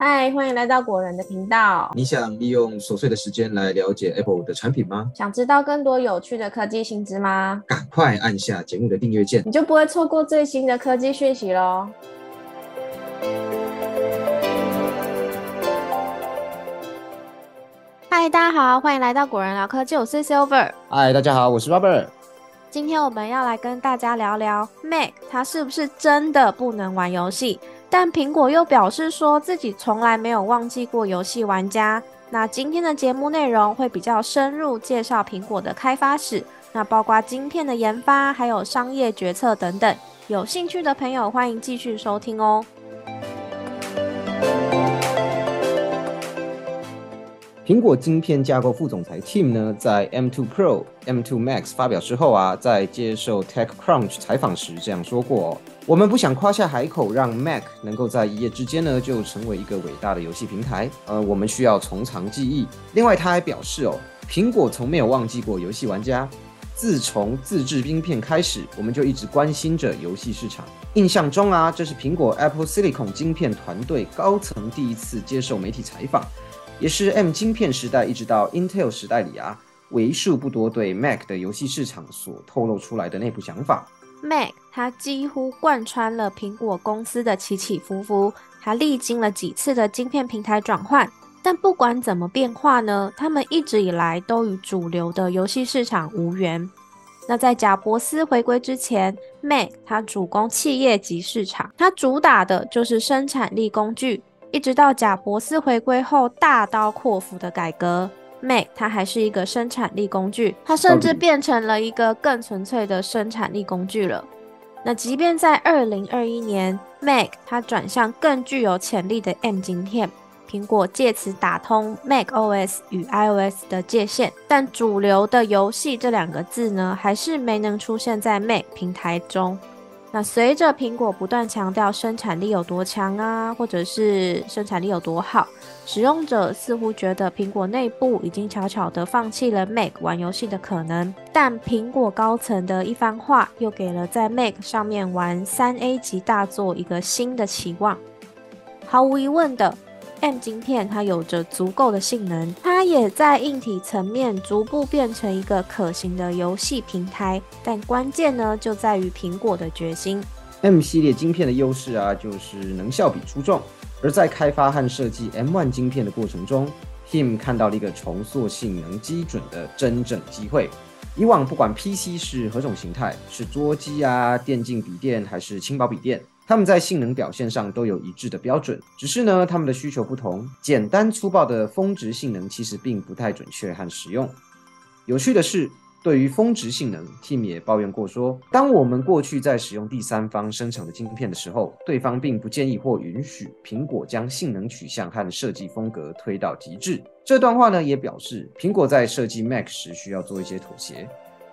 嗨，欢迎来到果仁的频道。你想利用琐碎的时间来了解 Apple 的产品吗？想知道更多有趣的科技新知吗？赶快按下节目的订阅键，你就不会错过最新的科技讯息喽。嗨，大家好，欢迎来到果仁聊科技，我是 Silver。嗨，大家好，我是 Robert。今天我们要来跟大家聊聊 Mac，它是不是真的不能玩游戏？但苹果又表示说自己从来没有忘记过游戏玩家。那今天的节目内容会比较深入介绍苹果的开发史，那包括晶片的研发，还有商业决策等等。有兴趣的朋友欢迎继续收听哦。苹果晶片架构副总裁 Tim 呢，在 M2 Pro、M2 Max 发表之后啊，在接受 TechCrunch 采访时这样说过。哦我们不想夸下海口，让 Mac 能够在一夜之间呢就成为一个伟大的游戏平台。呃，我们需要从长计议。另外，他还表示哦，苹果从没有忘记过游戏玩家。自从自制晶片开始，我们就一直关心着游戏市场。印象中啊，这是苹果 Apple Silicon 晶片团队高层第一次接受媒体采访，也是 M 晶片时代一直到 Intel 时代里啊，为数不多对 Mac 的游戏市场所透露出来的内部想法。Mac 它几乎贯穿了苹果公司的起起伏伏，它历经了几次的晶片平台转换，但不管怎么变化呢，他们一直以来都与主流的游戏市场无缘。那在贾伯斯回归之前，Mac 它主攻企业级市场，它主打的就是生产力工具，一直到贾伯斯回归后大刀阔斧的改革。Mac 它还是一个生产力工具，它甚至变成了一个更纯粹的生产力工具了。那即便在二零二一年，Mac 它转向更具有潜力的 M 晶片，苹果借此打通 Mac OS 与 iOS 的界限，但主流的游戏这两个字呢，还是没能出现在 Mac 平台中。那随着苹果不断强调生产力有多强啊，或者是生产力有多好，使用者似乎觉得苹果内部已经悄悄地放弃了 Mac 玩游戏的可能。但苹果高层的一番话，又给了在 Mac 上面玩三 A 级大作一个新的期望。毫无疑问的。M 晶片它有着足够的性能，它也在硬体层面逐步变成一个可行的游戏平台。但关键呢，就在于苹果的决心。M 系列晶片的优势啊，就是能效比出众。而在开发和设计 M1 晶片的过程中，Tim 看到了一个重塑性能基准的真正机会。以往不管 PC 是何种形态，是桌机啊、电竞笔电还是轻薄笔电。他们在性能表现上都有一致的标准，只是呢，他们的需求不同。简单粗暴的峰值性能其实并不太准确和实用。有趣的是，对于峰值性能，Tim 也抱怨过说，当我们过去在使用第三方生成的晶片的时候，对方并不建议或允许苹果将性能取向和设计风格推到极致。这段话呢，也表示苹果在设计 Mac 时需要做一些妥协。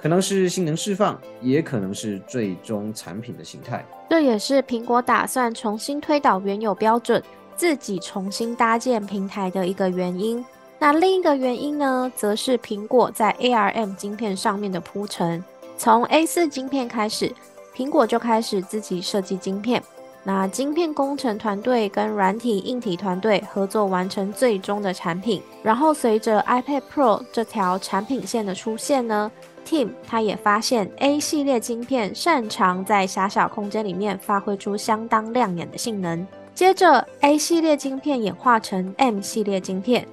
可能是性能释放，也可能是最终产品的形态。这也是苹果打算重新推导原有标准，自己重新搭建平台的一个原因。那另一个原因呢，则是苹果在 ARM 晶片上面的铺陈。从 A4 晶片开始，苹果就开始自己设计晶片。那晶片工程团队跟软体硬体团队合作完成最终的产品。然后随着 iPad Pro 这条产品线的出现呢？Tim 他也发现 A 系列晶片擅长在狭小空间里面发挥出相当亮眼的性能。接着 A 系列晶片演化成 M 系列晶片，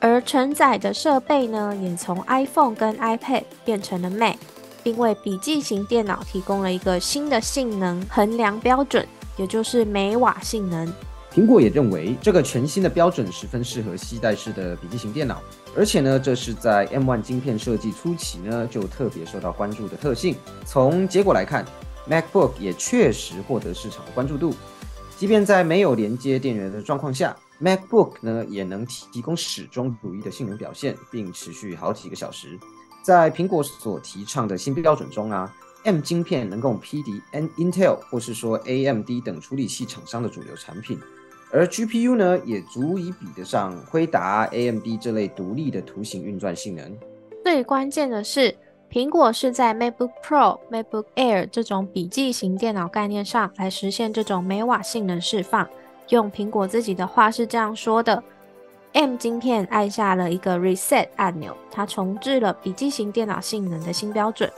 而承载的设备呢，也从 iPhone 跟 iPad 变成了 Mac，并为笔记型电脑提供了一个新的性能衡量标准，也就是每瓦性能。苹果也认为这个全新的标准十分适合携带式的笔记型电脑，而且呢，这是在 M1 晶片设计初期呢就特别受到关注的特性。从结果来看，MacBook 也确实获得市场的关注度。即便在没有连接电源的状况下，MacBook 呢也能提提供始终如一的性能表现，并持续好几个小时。在苹果所提倡的新标准中啊，M 晶片能够匹敌 N Intel 或是说 AMD 等处理器厂商的主流产品。而 GPU 呢，也足以比得上辉达、AMD 这类独立的图形运算性能。最关键的是，苹果是在 MacBook Pro、MacBook Air 这种笔记型电脑概念上来实现这种每瓦性能释放。用苹果自己的话是这样说的：M 晶片按下了一个 reset 按钮，它重置了笔记型电脑性能的新标准。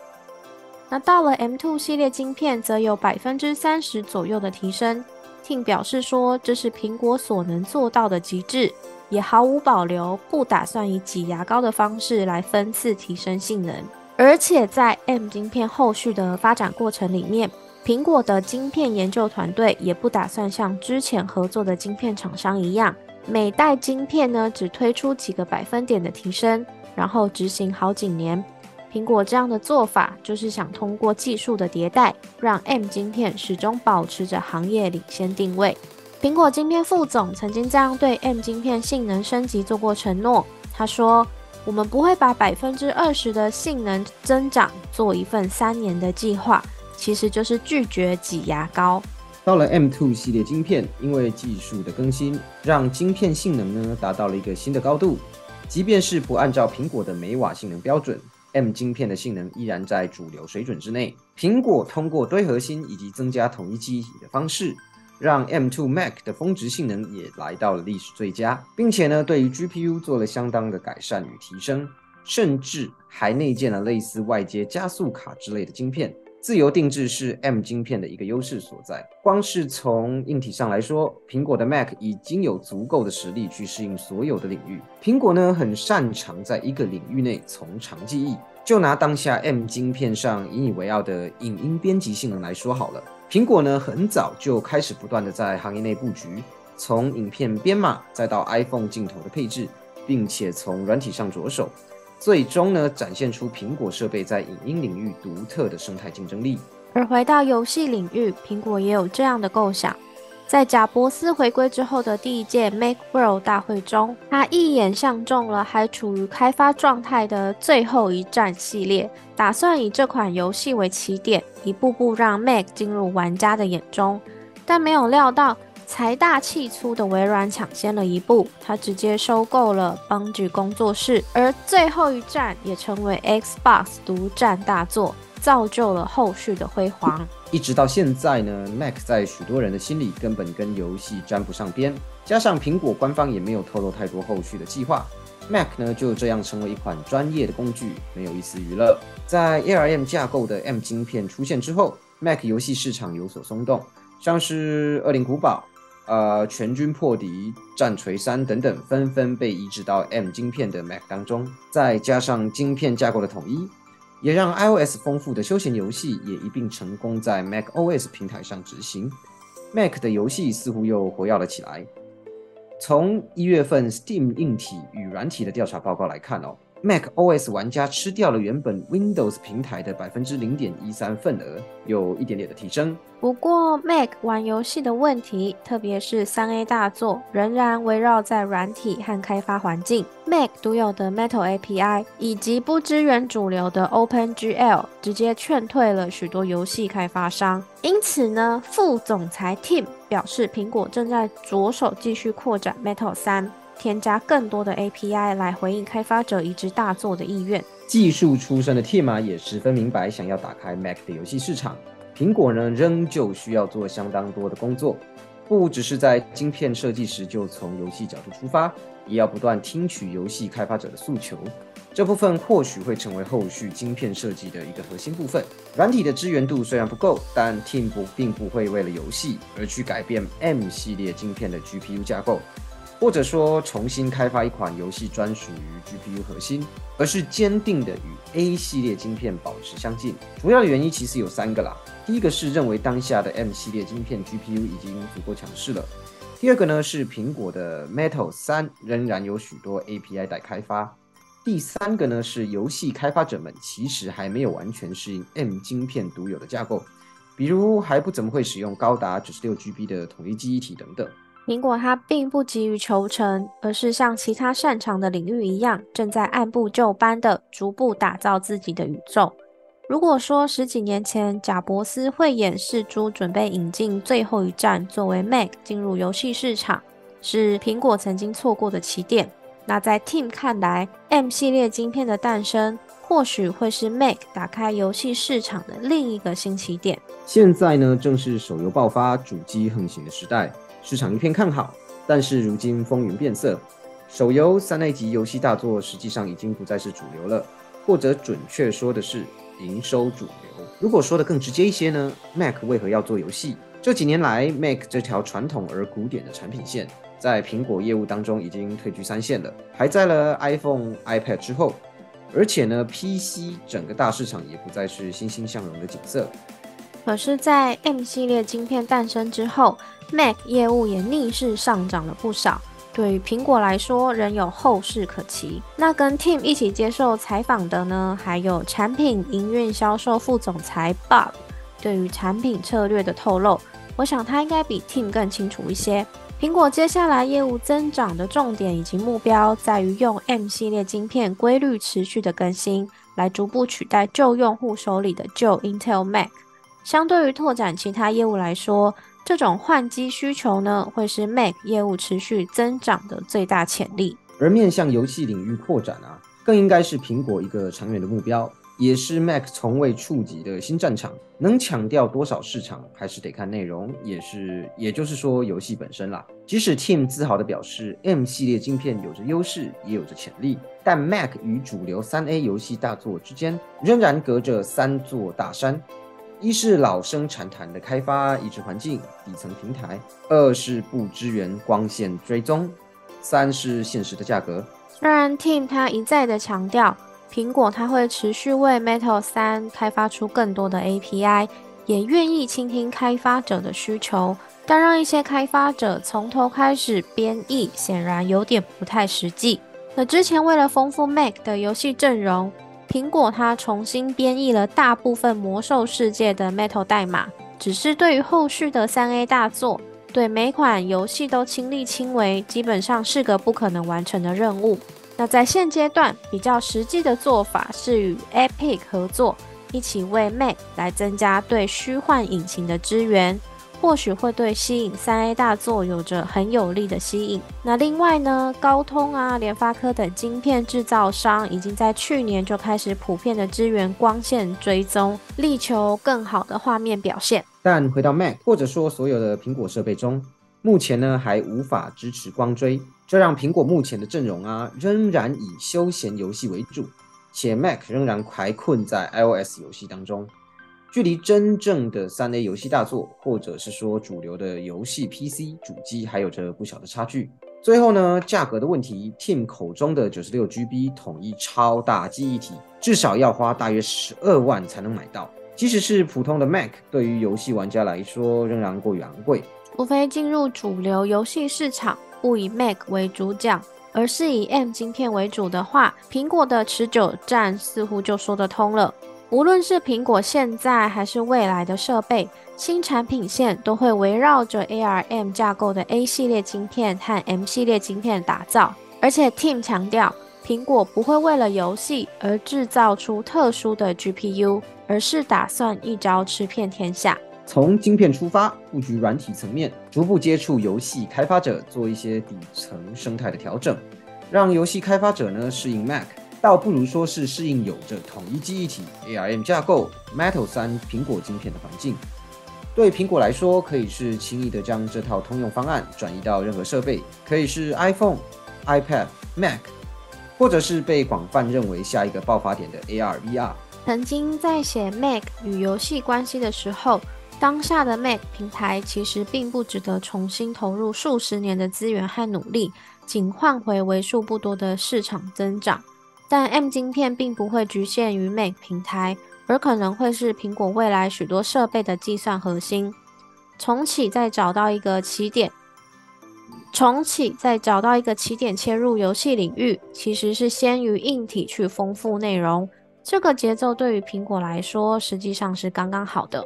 那到了 M2 系列晶片，则有百分之三十左右的提升。Tim 表示说，这是苹果所能做到的极致，也毫无保留，不打算以挤牙膏的方式来分次提升性能。而且在 M 晶片后续的发展过程里面，苹果的晶片研究团队也不打算像之前合作的晶片厂商一样，每代晶片呢只推出几个百分点的提升，然后执行好几年。苹果这样的做法，就是想通过技术的迭代，让 M 晶片始终保持着行业领先定位。苹果晶片副总曾经这样对 M 晶片性能升级做过承诺，他说：“我们不会把百分之二十的性能增长做一份三年的计划。”其实就是拒绝挤牙膏。到了 M2 系列晶片，因为技术的更新，让晶片性能呢达到了一个新的高度。即便是不按照苹果的每瓦性能标准，M 晶片的性能依然在主流水准之内。苹果通过堆核心以及增加统一记忆体的方式，让 M2 Mac 的峰值性能也来到了历史最佳，并且呢对于 GPU 做了相当的改善与提升，甚至还内建了类似外接加速卡之类的晶片。自由定制是 M 晶片的一个优势所在。光是从硬体上来说，苹果的 Mac 已经有足够的实力去适应所有的领域。苹果呢，很擅长在一个领域内从长计议。就拿当下 M 晶片上引以为傲的影音编辑性能来说好了，苹果呢，很早就开始不断的在行业内布局，从影片编码再到 iPhone 镜头的配置，并且从软体上着手。最终呢，展现出苹果设备在影音领域独特的生态竞争力。而回到游戏领域，苹果也有这样的构想。在贾伯斯回归之后的第一届 Make World 大会中，他一眼相中了还处于开发状态的最后一战系列，打算以这款游戏为起点，一步步让 Mac 进入玩家的眼中。但没有料到。财大气粗的微软抢先了一步，他直接收购了邦举工作室，而最后一战也成为 Xbox 独占大作，造就了后续的辉煌。一直到现在呢，Mac 在许多人的心里根本跟游戏沾不上边，加上苹果官方也没有透露太多后续的计划，Mac 呢就这样成为一款专业的工具，没有一丝娱乐。在 ARM 架构的 M 晶片出现之后，Mac 游戏市场有所松动，像是《恶灵古堡》。呃，全军破敌、战锤三等等，纷纷被移植到 M 晶片的 Mac 当中，再加上晶片架构的统一，也让 iOS 丰富的休闲游戏也一并成功在 Mac OS 平台上执行。Mac 的游戏似乎又活跃了起来。从一月份 Steam 硬体与软体的调查报告来看哦。Mac OS 玩家吃掉了原本 Windows 平台的百分之零点一三份额，有一点点的提升。不过，Mac 玩游戏的问题，特别是三 A 大作，仍然围绕在软体和开发环境。Mac 独有的 Metal API 以及不支援主流的 OpenGL，直接劝退了许多游戏开发商。因此呢，副总裁 Tim 表示，苹果正在着手继续扩展 Metal 三。添加更多的 API 来回应开发者移植大作的意愿。技术出身的 Tim 也十分明白，想要打开 Mac 的游戏市场，苹果呢仍旧需要做相当多的工作，不只是在晶片设计时就从游戏角度出发，也要不断听取游戏开发者的诉求。这部分或许会成为后续晶片设计的一个核心部分。软体的支援度虽然不够，但 Tim 并不会为了游戏而去改变 M 系列晶片的 GPU 架构。或者说重新开发一款游戏专属于 GPU 核心，而是坚定的与 A 系列晶片保持相近。主要的原因其实有三个啦。第一个是认为当下的 M 系列晶片 GPU 已经足够强势了。第二个呢是苹果的 Metal 三仍然有许多 API 待开发。第三个呢是游戏开发者们其实还没有完全适应 M 晶片独有的架构，比如还不怎么会使用高达九十六 GB 的统一记忆体等等。苹果它并不急于求成，而是像其他擅长的领域一样，正在按部就班的逐步打造自己的宇宙。如果说十几年前贾伯斯会演示出准备引进最后一站作为 Mac 进入游戏市场，是苹果曾经错过的起点，那在 Tim 看来，M 系列晶片的诞生或许会是 Mac 打开游戏市场的另一个新起点。现在呢，正是手游爆发、主机横行的时代。市场一片看好。但是如今风云变色，手游三 A 级游戏大作实际上已经不再是主流了，或者准确说的是营收主流。如果说的更直接一些呢，Mac 为何要做游戏？这几年来，Mac 这条传统而古典的产品线，在苹果业务当中已经退居三线了，排在了 iPhone、iPad 之后。而且呢，PC 整个大市场也不再是欣欣向荣的景色。可是，在 M 系列晶片诞生之后，Mac 业务也逆势上涨了不少。对于苹果来说，仍有后市可期。那跟 Tim 一起接受采访的呢，还有产品营运销售副总裁 Bob。对于产品策略的透露，我想他应该比 Tim 更清楚一些。苹果接下来业务增长的重点以及目标，在于用 M 系列晶片规律持续的更新，来逐步取代旧用户手里的旧 Intel Mac。相对于拓展其他业务来说，这种换机需求呢，会是 Mac 业务持续增长的最大潜力。而面向游戏领域扩展啊，更应该是苹果一个长远的目标。也是 Mac 从未触及的新战场，能抢掉多少市场，还是得看内容，也是，也就是说游戏本身啦。即使 Tim 自豪地表示，M 系列晶片有着优势，也有着潜力，但 Mac 与主流三 A 游戏大作之间仍然隔着三座大山：一是老生常谈的开发移植环境、底层平台；二是不支援光线追踪；三是现实的价格。虽然 Tim 他一再的强调。苹果它会持续为 Metal 三开发出更多的 API，也愿意倾听开发者的需求，但让一些开发者从头开始编译，显然有点不太实际。那之前为了丰富 Mac 的游戏阵容，苹果它重新编译了大部分魔兽世界的 Metal 代码，只是对于后续的三 A 大作，对每款游戏都亲力亲为，基本上是个不可能完成的任务。那在现阶段比较实际的做法是与 Epic 合作，一起为 Mac 来增加对虚幻引擎的支援，或许会对吸引三 A 大作有着很有力的吸引。那另外呢，高通啊、联发科等晶片制造商已经在去年就开始普遍的支援光线追踪，力求更好的画面表现。但回到 Mac，或者说所有的苹果设备中，目前呢还无法支持光追。这让苹果目前的阵容啊，仍然以休闲游戏为主，且 Mac 仍然还困在 iOS 游戏当中，距离真正的三 A 游戏大作，或者是说主流的游戏 PC 主机，还有着不小的差距。最后呢，价格的问题，Tim 口中的九十六 GB 统一超大记忆体，至少要花大约十二万才能买到，即使是普通的 Mac，对于游戏玩家来说，仍然过于昂贵。除非进入主流游戏市场。不以 Mac 为主讲，而是以 M 晶片为主的话，苹果的持久战似乎就说得通了。无论是苹果现在还是未来的设备，新产品线都会围绕着 ARM 架构的 A 系列晶片和 M 系列晶片打造。而且 Tim 强调，苹果不会为了游戏而制造出特殊的 GPU，而是打算一招吃遍天下。从晶片出发，布局软体层面，逐步接触游戏开发者，做一些底层生态的调整，让游戏开发者呢适应 Mac，倒不如说是适应有着统一记忆体 ARM 架构 Metal 三苹果晶片的环境。对苹果来说，可以是轻易的将这套通用方案转移到任何设备，可以是 iPhone、iPad、Mac，或者是被广泛认为下一个爆发点的 AR/VR。曾经在写 Mac 与游戏关系的时候。当下的 Mac 平台其实并不值得重新投入数十年的资源和努力，仅换回为数不多的市场增长。但 M 晶片并不会局限于 Mac 平台，而可能会是苹果未来许多设备的计算核心。重启再找到一个起点，重启再找到一个起点切入游戏领域，其实是先于硬体去丰富内容。这个节奏对于苹果来说，实际上是刚刚好的。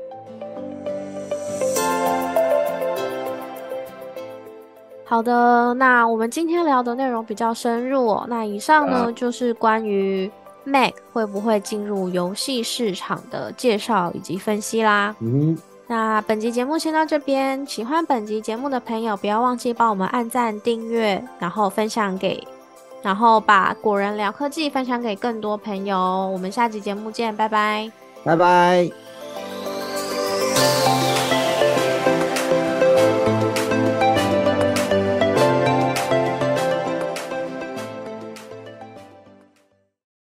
好的，那我们今天聊的内容比较深入哦。那以上呢就是关于 Mac 会不会进入游戏市场的介绍以及分析啦。嗯，那本集节目先到这边。喜欢本集节目的朋友，不要忘记帮我们按赞、订阅，然后分享给，然后把果仁聊科技分享给更多朋友。我们下集节目见，拜拜，拜拜。